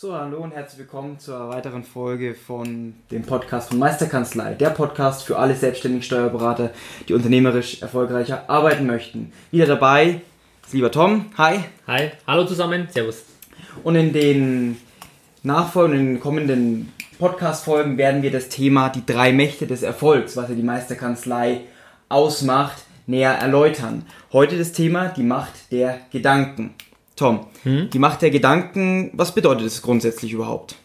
So, hallo und herzlich willkommen zur weiteren Folge von dem Podcast von Meisterkanzlei. Der Podcast für alle selbstständigen Steuerberater, die unternehmerisch erfolgreicher arbeiten möchten. Wieder dabei ist lieber Tom. Hi. Hi, hallo zusammen, servus. Und in den nachfolgenden, kommenden Podcast-Folgen werden wir das Thema die drei Mächte des Erfolgs, was ja die Meisterkanzlei ausmacht, näher erläutern. Heute das Thema die Macht der Gedanken. Tom, hm? die Macht der Gedanken, was bedeutet das grundsätzlich überhaupt?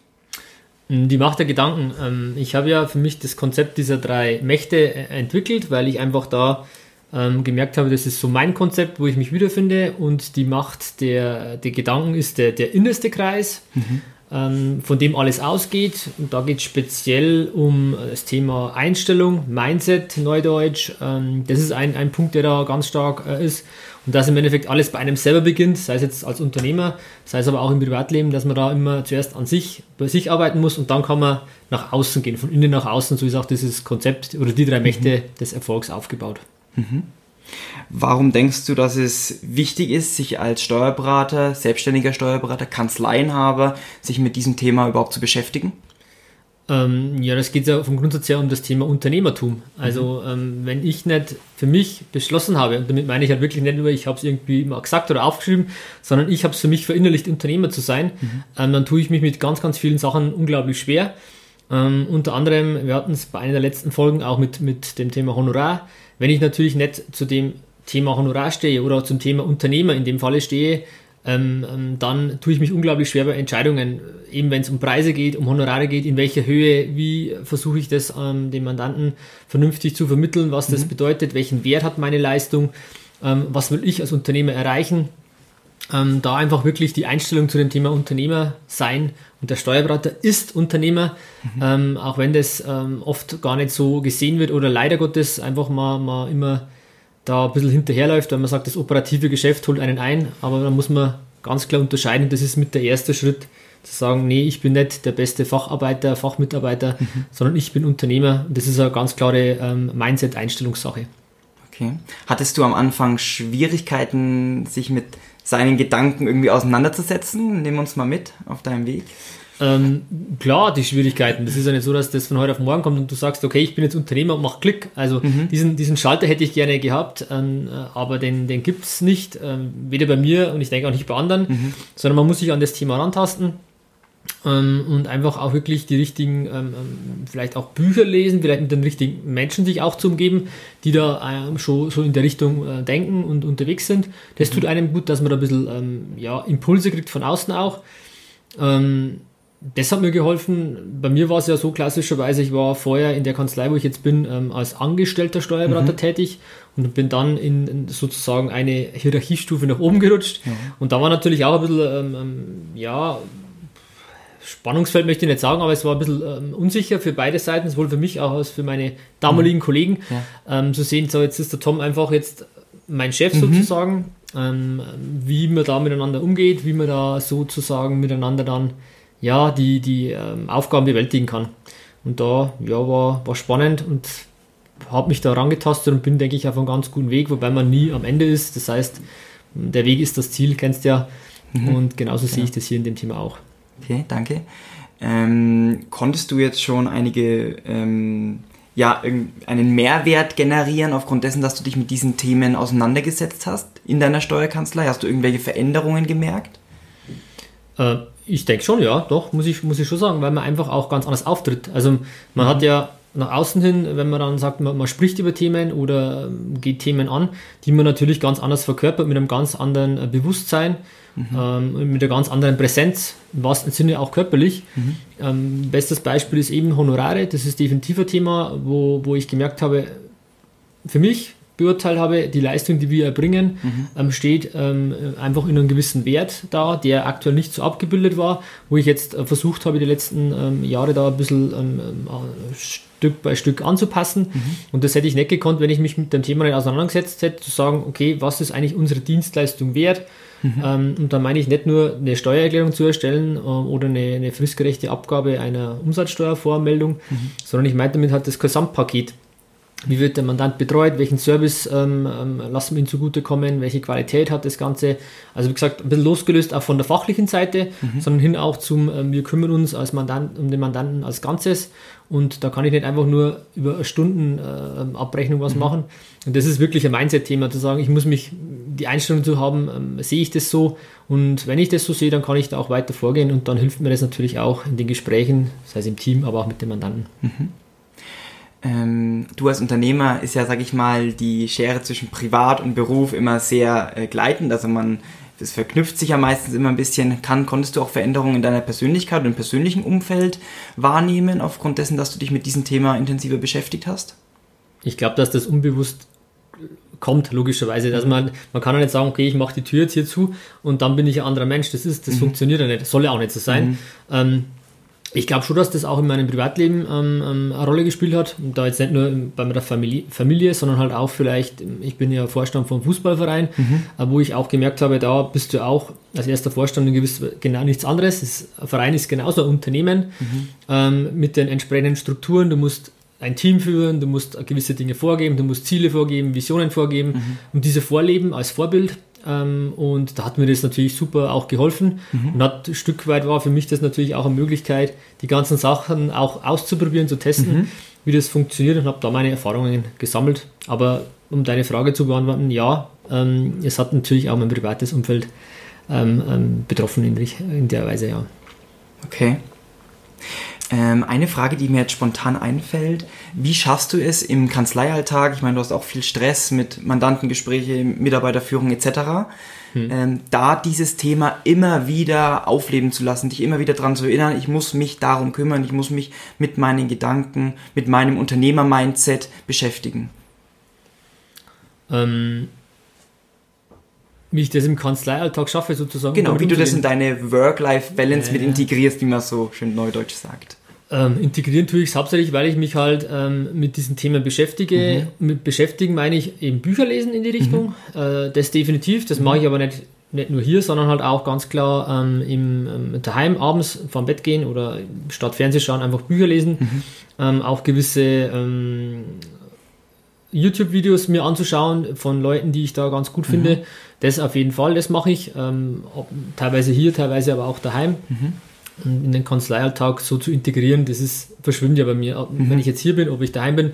Hm, die Macht der Gedanken. Ähm, ich habe ja für mich das Konzept dieser drei Mächte äh, entwickelt, weil ich einfach da ähm, gemerkt habe, das ist so mein Konzept, wo ich mich wiederfinde und die Macht der, der Gedanken ist der, der innerste Kreis. Mhm von dem alles ausgeht. Und da geht es speziell um das Thema Einstellung, Mindset, Neudeutsch. Ähm, das ist ein, ein Punkt, der da ganz stark äh, ist. Und dass im Endeffekt alles bei einem selber beginnt, sei es jetzt als Unternehmer, sei es aber auch im Privatleben, dass man da immer zuerst an sich, bei sich arbeiten muss und dann kann man nach außen gehen, von innen nach außen. So ist auch dieses Konzept oder die drei Mächte mhm. des Erfolgs aufgebaut. Mhm. Warum denkst du, dass es wichtig ist, sich als Steuerberater, selbstständiger Steuerberater, Kanzleienhaber, sich mit diesem Thema überhaupt zu beschäftigen? Ähm, ja, das geht ja vom Grundsatz her um das Thema Unternehmertum. Also mhm. ähm, wenn ich nicht für mich beschlossen habe, und damit meine ich halt wirklich nicht nur, ich habe es irgendwie mal gesagt oder aufgeschrieben, sondern ich habe es für mich verinnerlicht, Unternehmer zu sein, mhm. ähm, dann tue ich mich mit ganz, ganz vielen Sachen unglaublich schwer. Ähm, unter anderem, wir hatten es bei einer der letzten Folgen auch mit, mit dem Thema Honorar. Wenn ich natürlich nicht zu dem Thema Honorar stehe oder zum Thema Unternehmer in dem Falle stehe, ähm, ähm, dann tue ich mich unglaublich schwer bei Entscheidungen, eben wenn es um Preise geht, um Honorare geht, in welcher Höhe, wie versuche ich das ähm, dem Mandanten vernünftig zu vermitteln, was das mhm. bedeutet, welchen Wert hat meine Leistung, ähm, was will ich als Unternehmer erreichen. Ähm, da einfach wirklich die Einstellung zu dem Thema Unternehmer sein und der Steuerberater ist Unternehmer, mhm. Ähm, auch wenn das oft gar nicht so gesehen wird oder leider Gottes einfach mal, mal immer da ein bisschen hinterherläuft, weil man sagt, das operative Geschäft holt einen ein, aber da muss man ganz klar unterscheiden, das ist mit der erste Schritt, zu sagen, nee, ich bin nicht der beste Facharbeiter, Fachmitarbeiter, mhm. sondern ich bin Unternehmer. Das ist eine ganz klare ähm, Mindset-Einstellungssache. Okay. Hattest du am Anfang Schwierigkeiten, sich mit seinen Gedanken irgendwie auseinanderzusetzen? Nimm uns mal mit auf deinem Weg. Ähm, klar, die Schwierigkeiten. Das ist ja nicht so, dass das von heute auf morgen kommt und du sagst, okay, ich bin jetzt Unternehmer und mach Klick. Also mhm. diesen, diesen Schalter hätte ich gerne gehabt, ähm, aber den, den gibt es nicht, ähm, weder bei mir und ich denke auch nicht bei anderen, mhm. sondern man muss sich an das Thema rantasten und einfach auch wirklich die richtigen, ähm, ähm, vielleicht auch Bücher lesen, vielleicht mit den richtigen Menschen sich auch zu umgeben, die da schon so in der Richtung äh, denken und unterwegs sind. Das mhm. tut einem gut, dass man da ein bisschen ja, Impulse kriegt von außen auch. Ähm, das hat mir geholfen. Bei mir war es ja so klassischerweise, ich war vorher in der Kanzlei, wo ich jetzt bin, ähm, als angestellter Steuerberater mhm. tätig und bin dann in, sozusagen eine Hierarchiestufe nach oben gerutscht. Mhm. Und da war natürlich auch ein bisschen, ähm, ähm, ja, Spannungsfeld möchte ich nicht sagen, aber es war ein bisschen ähm, unsicher für beide Seiten, sowohl für mich auch als für meine damaligen mhm. Kollegen, ja. ähm, zu sehen, so jetzt ist der Tom einfach jetzt mein Chef mhm. sozusagen, ähm, wie man da miteinander umgeht, wie man da sozusagen miteinander dann ja, die, die ähm, Aufgaben bewältigen kann. Und da ja, war, war spannend und habe mich da rangetastet und bin, denke ich, auf einem ganz guten Weg, wobei man nie am Ende ist. Das heißt, der Weg ist das Ziel, kennst du ja. Mhm. Und genauso sehe ich das hier in dem Thema auch. Okay, danke. Ähm, konntest du jetzt schon einige, ähm, ja, einen Mehrwert generieren aufgrund dessen, dass du dich mit diesen Themen auseinandergesetzt hast in deiner Steuerkanzlei? Hast du irgendwelche Veränderungen gemerkt? Äh, ich denke schon, ja, doch, muss ich, muss ich schon sagen, weil man einfach auch ganz anders auftritt. Also man mhm. hat ja nach außen hin, wenn man dann sagt, man, man spricht über Themen oder ähm, geht Themen an, die man natürlich ganz anders verkörpert, mit einem ganz anderen äh, Bewusstsein. Mhm. ähm, mit einer ganz anderen Präsenz, im wahrsten Sinne auch körperlich. Mhm. Ähm, bestes Beispiel ist eben Honorare, das ist definitiv ein Thema, wo, wo ich gemerkt habe, für mich beurteilt habe, die Leistung, die wir erbringen, mhm. ähm, steht ähm, einfach in einem gewissen Wert da, der aktuell nicht so abgebildet war, wo ich jetzt äh, versucht habe, die letzten ähm, Jahre da ein bisschen ähm, äh, Stück bei Stück anzupassen. Mhm. Und das hätte ich nicht gekonnt, wenn ich mich mit dem Thema nicht auseinandergesetzt hätte, zu sagen, okay, was ist eigentlich unsere Dienstleistung wert? Mhm. Ähm, und da meine ich nicht nur eine Steuererklärung zu erstellen äh, oder eine, eine fristgerechte Abgabe einer Umsatzsteuervormeldung, mhm. sondern ich meine damit halt das Gesamtpaket wie wird der Mandant betreut, welchen Service ähm, ähm, lassen wir ihm zugutekommen, welche Qualität hat das Ganze. Also wie gesagt, ein bisschen losgelöst auch von der fachlichen Seite, mhm. sondern hin auch zum, ähm, wir kümmern uns als Mandant, um den Mandanten als Ganzes und da kann ich nicht einfach nur über Stundenabrechnung äh, was mhm. machen. Und das ist wirklich ein Mindset-Thema, zu sagen, ich muss mich die Einstellung zu haben, ähm, sehe ich das so und wenn ich das so sehe, dann kann ich da auch weiter vorgehen und dann hilft mir das natürlich auch in den Gesprächen, sei es im Team, aber auch mit dem Mandanten. Mhm ähm, du als Unternehmer ist ja, sag ich mal, die Schere zwischen Privat und Beruf immer sehr äh, gleitend. Also man, das verknüpft sich ja meistens immer ein bisschen. Kann, konntest du auch Veränderungen in deiner Persönlichkeit und im persönlichen Umfeld wahrnehmen, aufgrund dessen, dass du dich mit diesem Thema intensiver beschäftigt hast? Ich glaube, dass das unbewusst kommt, logischerweise. Also man, man kann ja nicht sagen, okay, ich mache die Tür jetzt hier zu und dann bin ich ein anderer Mensch. Das ist, das mhm. funktioniert ja nicht. Das soll ja auch nicht so sein. Mhm. Ähm, ich glaube schon, dass das auch in meinem Privatleben ähm, ähm, eine Rolle gespielt hat. Und da jetzt nicht nur bei meiner Familie, Familie, sondern halt auch vielleicht, ich bin ja Vorstand vom Fußballverein, mhm. Äh, wo ich auch gemerkt habe, da bist du auch als erster Vorstand gewiss genau nichts anderes. Das, ein Verein ist genauso ein Unternehmen mhm. ähm, mit den entsprechenden Strukturen. Du musst ein Team führen, du musst gewisse Dinge vorgeben, du musst Ziele vorgeben, Visionen vorgeben mhm. und diese vorleben als Vorbild und da hat mir das natürlich super auch geholfen. Mhm. Und hat, ein Stück weit war für mich das natürlich auch eine Möglichkeit, die ganzen Sachen auch auszuprobieren, zu testen, mhm. wie das funktioniert und habe da meine Erfahrungen gesammelt. Aber um deine Frage zu beantworten, ja, ähm, es hat natürlich auch mein privates Umfeld ähm, ähm betroffen in, in der Weise, ja. Okay. Ähm, eine Frage, die mir jetzt spontan einfällt, wie schaffst du es im Kanzleialltag, ich meine, du hast auch viel Stress mit Mandantengespräche, Mitarbeiterführung etc., hm. ähm, da dieses Thema immer wieder aufleben zu lassen, dich immer wieder daran zu erinnern, ich muss mich darum kümmern, ich muss mich mit meinen Gedanken, mit meinem Unternehmer-Mindset beschäftigen? Ähm, wie ich das im Kanzleialltag schaffe, sozusagen. Genau, wie du das in deine Work-Life-Balance äh, mit integrierst, wie man so schön neudeutsch sagt. Ähm, integrieren tue ich es hauptsächlich, weil ich mich halt ähm, mit diesen Themen beschäftige. Mhm. Mit beschäftigen meine ich eben Bücher lesen in die Richtung. Mhm. Äh, das definitiv. Das mhm. mache ich aber nicht, nicht nur hier, sondern halt auch ganz klar ähm, im ähm, daheim abends vorm Bett gehen oder statt Fernseh schauen einfach Bücher lesen. Mhm. Ähm, auch gewisse ähm, YouTube-Videos mir anzuschauen von Leuten, die ich da ganz gut finde. Mhm. Das auf jeden Fall, das mache ich. Ähm, ob, teilweise hier, teilweise aber auch daheim. Mhm. In den Kanzleialltag so zu integrieren, das ist, verschwimmt ja bei mir. Mhm. Wenn ich jetzt hier bin, ob ich daheim bin.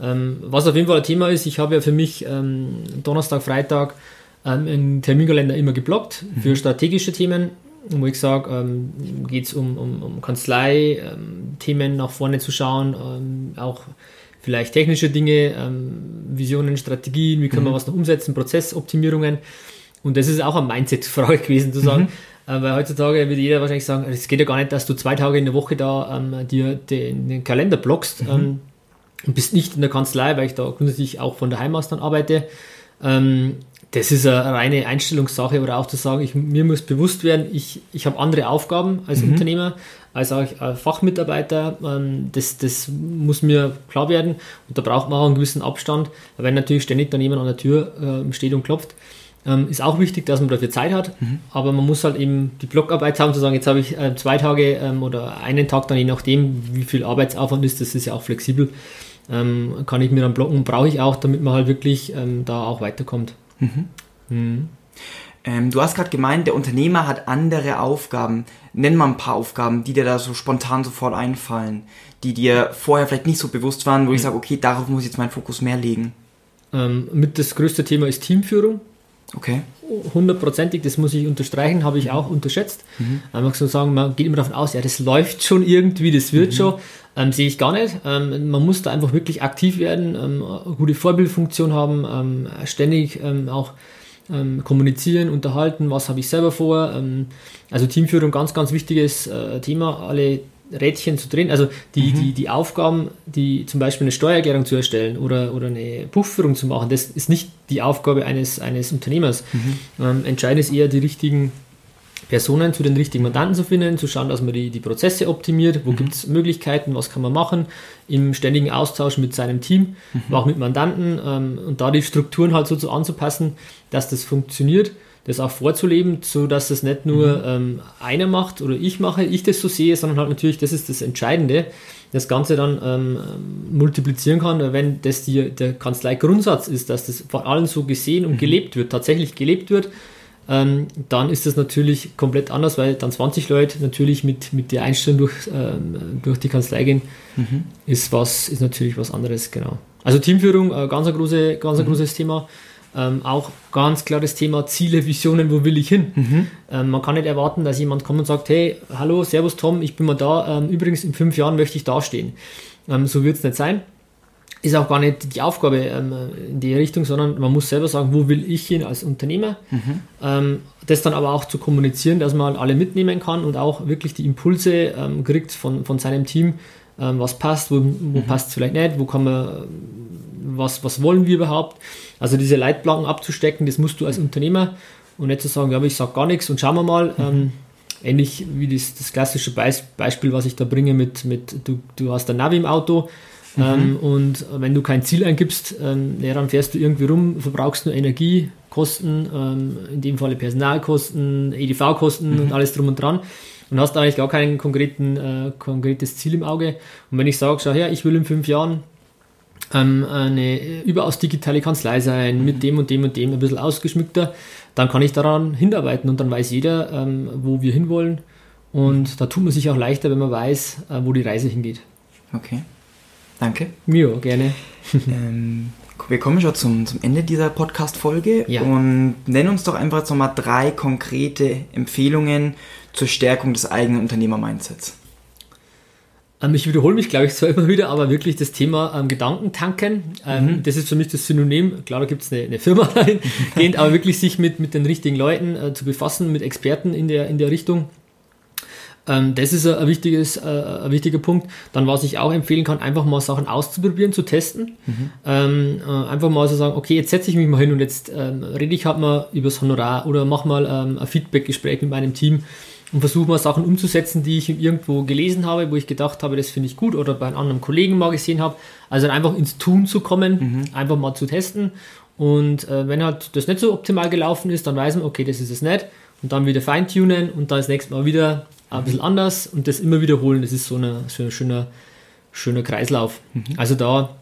Ähm, was auf jeden Fall ein Thema ist, ich habe ja für mich ähm, Donnerstag, Freitag ähm, einen Terminkalender immer geblockt für mhm. strategische Themen wo ich sage, ähm, geht es um, um, um Kanzlei-Themen ähm, nach vorne zu schauen, ähm, auch vielleicht technische Dinge, ähm, Visionen, Strategien, wie können mhm. wir was noch umsetzen, Prozessoptimierungen. Und das ist auch eine Mindset-Frage gewesen, zu sagen, mhm. äh, weil heutzutage würde jeder wahrscheinlich sagen, es geht ja gar nicht, dass du zwei Tage in der Woche da ähm, dir den, den, Kalender blockst mhm. ähm, und bist nicht in der Kanzlei, weil ich da grundsätzlich auch von daheim aus dann arbeite. Ähm, das ist eine reine Einstellungssache oder auch zu sagen, ich, mir muss bewusst werden, ich, ich habe andere Aufgaben als mhm. Unternehmer, als auch Fachmitarbeiter. Ähm, das, das muss mir klar werden und da braucht man auch einen gewissen Abstand. Wenn natürlich ständig dann jemand an der Tür äh, steht und klopft, ähm, ist auch wichtig, dass man dafür Zeit hat, mhm. aber man muss halt eben die Blockarbeit haben, zu sagen, jetzt habe ich äh, zwei Tage ähm, oder einen Tag dann je nachdem, wie viel Arbeitsaufwand ist, das ist ja auch flexibel, kann ich mir dann blocken, brauche ich auch, damit man halt wirklich da auch weiterkommt. Mhm. Mhm. Ähm, du hast gerade gemeint, der Unternehmer hat andere Aufgaben. Nenn mal ein paar Aufgaben, die dir da so spontan sofort einfallen, die dir vorher vielleicht nicht so bewusst waren, wo mhm. ich sage, okay, darauf muss ich jetzt meinen Fokus mehr legen. Ähm, mit das größte Thema ist Teamführung. Okay. Hundertprozentig, das muss ich unterstreichen, habe ich auch unterschätzt. Mhm. Einfach so sagen, man geht immer davon aus, ja, das läuft schon irgendwie, das wird mhm. schon. Ähm, sehe ich gar nicht. Ähm, man muss da einfach wirklich aktiv werden, ähm, eine gute Vorbildfunktion haben, ähm, ständig ähm, auch ähm, kommunizieren, unterhalten, was habe ich selber vor. Also Teamführung, ganz, ganz wichtiges äh, Thema, alle Rädchen zu drehen. Also die, mhm. die, die Aufgaben, die zum Beispiel eine Steuererklärung zu erstellen oder, oder eine Buchführung zu machen, das ist nicht die Aufgabe eines, eines Unternehmers. Mhm. Ähm, entscheidend ist eher die richtigen Personen zu den richtigen Mandanten zu finden, zu schauen, dass man die, die Prozesse optimiert, wo mhm. gibt es Möglichkeiten, was kann man machen, im ständigen Austausch mit seinem Team, mhm. auch mit Mandanten ähm, und da die Strukturen halt so zu anzupassen, dass das funktioniert, das auch vorzuleben, so dass das nicht nur mhm. ähm, einer macht oder ich mache, ich das so sehe, sondern halt natürlich, das ist das Entscheidende, das Ganze dann ähm, multiplizieren kann, wenn das die, der Kanzlei-Grundsatz ist, dass das vor allem so gesehen und mhm. gelebt wird, tatsächlich gelebt wird, ähm, dann ist das natürlich komplett anders, weil dann 20 Leute natürlich mit, mit der Einstellung durch, ähm, durch die Kanzlei gehen, mhm. ist, was, ist natürlich was anderes, genau. Also Teamführung, äh, ganz, ein große, ganz ein mhm. großes Thema. Ähm, auch ganz klares Thema Ziele, Visionen, wo will ich hin? Mhm. Ähm, man kann nicht erwarten, dass jemand kommt und sagt, hey, hallo, servus Tom, ich bin mal da, ähm, übrigens in fünf Jahren möchte ich dastehen. Ähm, so wird es nicht sein ist auch gar nicht die Aufgabe ähm, in die Richtung, sondern man muss selber sagen, wo will ich hin als Unternehmer. Mhm. Ähm, das dann aber auch zu kommunizieren, dass man alle mitnehmen kann und auch wirklich die Impulse kriegt von, von seinem Team, was passt, wo, wo mhm. passt es vielleicht nicht, wo kann man, was, was wollen wir überhaupt. Also diese Leitplanken abzustecken, das musst du als Unternehmer und nicht zu sagen, ja, aber ich sage gar nichts und schauen wir mal. Mhm. Ähm, ähnlich wie das, das klassische Beispiel, was ich da bringe mit, mit du, du hast ein Navi im Auto, Mhm. Ähm, und wenn du kein Ziel eingibst, ähm, ja, dann fährst du irgendwie rum, verbrauchst nur Energiekosten, ähm, in dem Falle Personalkosten, EDV-Kosten mhm. und alles drum und dran und hast eigentlich gar kein konkreten, äh, konkretes Ziel im Auge. Und wenn ich sage, schau her, ich will in fünf Jahren ähm, eine überaus digitale Kanzlei sein, mhm. mit dem und dem und dem ein bisschen ausgeschmückter, dann kann ich daran hinarbeiten und dann weiß jeder, ähm, wo wir hinwollen. Und da tut man sich auch leichter, wenn man weiß, äh, wo die Reise hingeht. Okay. Danke. Ja, gerne. ähm, wir kommen schon zum, zum Ende dieser Podcast-Folge ja. und nennen uns doch einfach jetzt nochmal drei konkrete Empfehlungen zur Stärkung des eigenen Unternehmer-Mindsets. Ähm, ich wiederhole mich, glaube ich, zwar immer wieder, aber wirklich das Thema ähm, Gedankentanken, ähm, mhm. das ist für mich das Synonym. Klar, da gibt es eine, eine, Firma dahingehend, aber wirklich sich mit, mit den richtigen Leuten äh, zu befassen, mit Experten in der, in der Richtung ähm, das ist ein, wichtiges, äh, ein wichtiger Punkt. Dann, was ich auch empfehlen kann, einfach mal Sachen auszuprobieren, zu testen. Mhm. Ähm, äh, einfach mal so sagen, okay, jetzt setze ich mich mal hin und jetzt rede ich halt mal über das Honorar oder mache mal ein Feedback-Gespräch mit meinem Team und versuche mal Sachen umzusetzen, die ich irgendwo gelesen habe, wo ich gedacht habe, das finde ich gut oder bei einem anderen Kollegen mal gesehen habe. Also einfach ins Tun zu kommen, mhm. einfach mal zu testen. Und äh, wenn halt das nicht so optimal gelaufen ist, dann weiß man, okay, das ist es nicht. Und dann wieder feintunen und dann das nächste Mal wieder ein bisschen anders und das immer wiederholen, das ist so, eine, so ein schöner, schöner Kreislauf. Mhm. Also da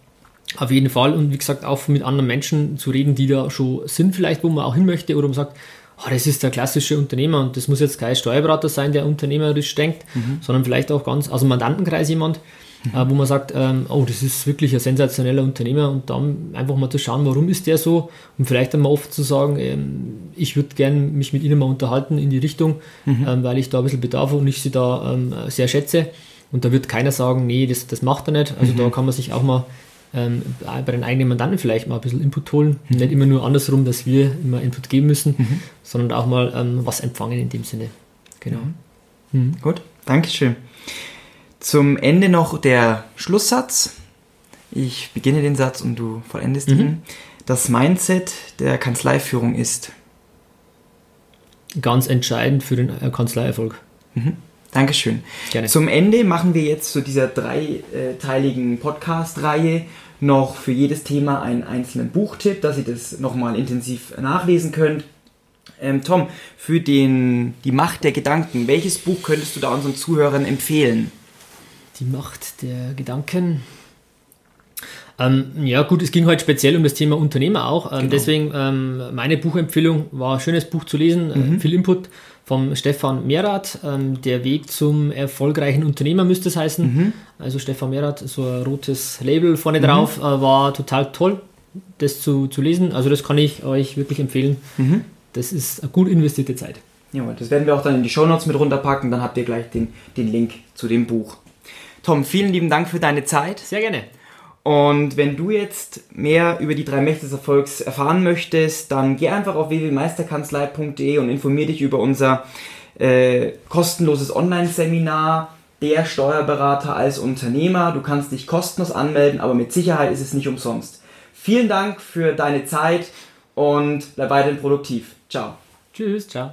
auf jeden Fall und wie gesagt auch mit anderen Menschen zu reden, die da schon sind vielleicht, wo man auch hin möchte oder man sagt, oh, das ist der klassische Unternehmer und das muss jetzt kein Steuerberater sein, der unternehmerisch denkt, mhm. sondern vielleicht auch ganz aus dem Mandantenkreis jemand, mhm. wo man sagt, ähm, oh, das ist wirklich ein sensationeller Unternehmer und dann einfach mal zu schauen, warum ist der so und vielleicht einmal oft zu sagen, ähm, ich würde gerne mich mit Ihnen mal unterhalten in die Richtung, mhm. ähm, weil ich da ein bisschen Bedarf und ich Sie da ähm, sehr schätze und da wird keiner sagen, nee, das, das macht er nicht, also da mhm. kann man sich auch mal ähm, bei den eigenen Mandanten vielleicht mal ein bisschen Input holen. Mhm. Nicht immer nur andersrum, dass wir immer Input geben müssen, mhm. sondern auch mal ähm, was empfangen in dem Sinne. Genau. Mhm. mhm. Gut, Dankeschön. Zum Ende noch der Schlusssatz. Ich beginne den Satz und du vollendest mhm. ihn. Das Mindset der Kanzleiführung ist ganz entscheidend für den äh, Kanzleierfolg. Mhm. Dankeschön. Gerne. Zum Ende machen wir jetzt zu dieser dreiteiligen Podcast-Reihe noch für jedes Thema einen einzelnen Buchtipp, dass ihr das nochmal intensiv nachlesen könnt. Ähm, Tom, für den, die Macht der Gedanken, welches Buch könntest du da unseren Zuhörern empfehlen? Die Macht der Gedanken. Ähm, ja gut, es ging heute speziell um das Thema Unternehmer auch. Ähm, genau. Deswegen ähm, meine Buchempfehlung war ein schönes Buch zu lesen, äh, mhm. äh, viel Input vom Stefan Merath. Ähm, der Weg zum erfolgreichen Unternehmer müsste es heißen. Mhm. Also Stefan Merath, so ein rotes Label vorne mhm. drauf, äh, war total toll, das zu, zu lesen. Also das kann ich euch wirklich empfehlen. Mhm. Das ist eine gut investierte Zeit. Ja, das werden wir auch dann in die Shownotes mit runterpacken, dann habt ihr gleich den, den Link zu dem Buch. Tom, vielen lieben Dank für deine Zeit. Sehr gerne. Und wenn du jetzt mehr über die drei Mächte des Erfolgs erfahren möchtest, dann geh einfach auf www.meisterkanzlei.de und informier dich über unser äh, kostenloses Online-Seminar der Steuerberater als Unternehmer. Du kannst dich kostenlos anmelden, aber mit Sicherheit ist es nicht umsonst. Vielen Dank für deine Zeit und bleib weiterhin produktiv. Ciao. Tschüss, ciao.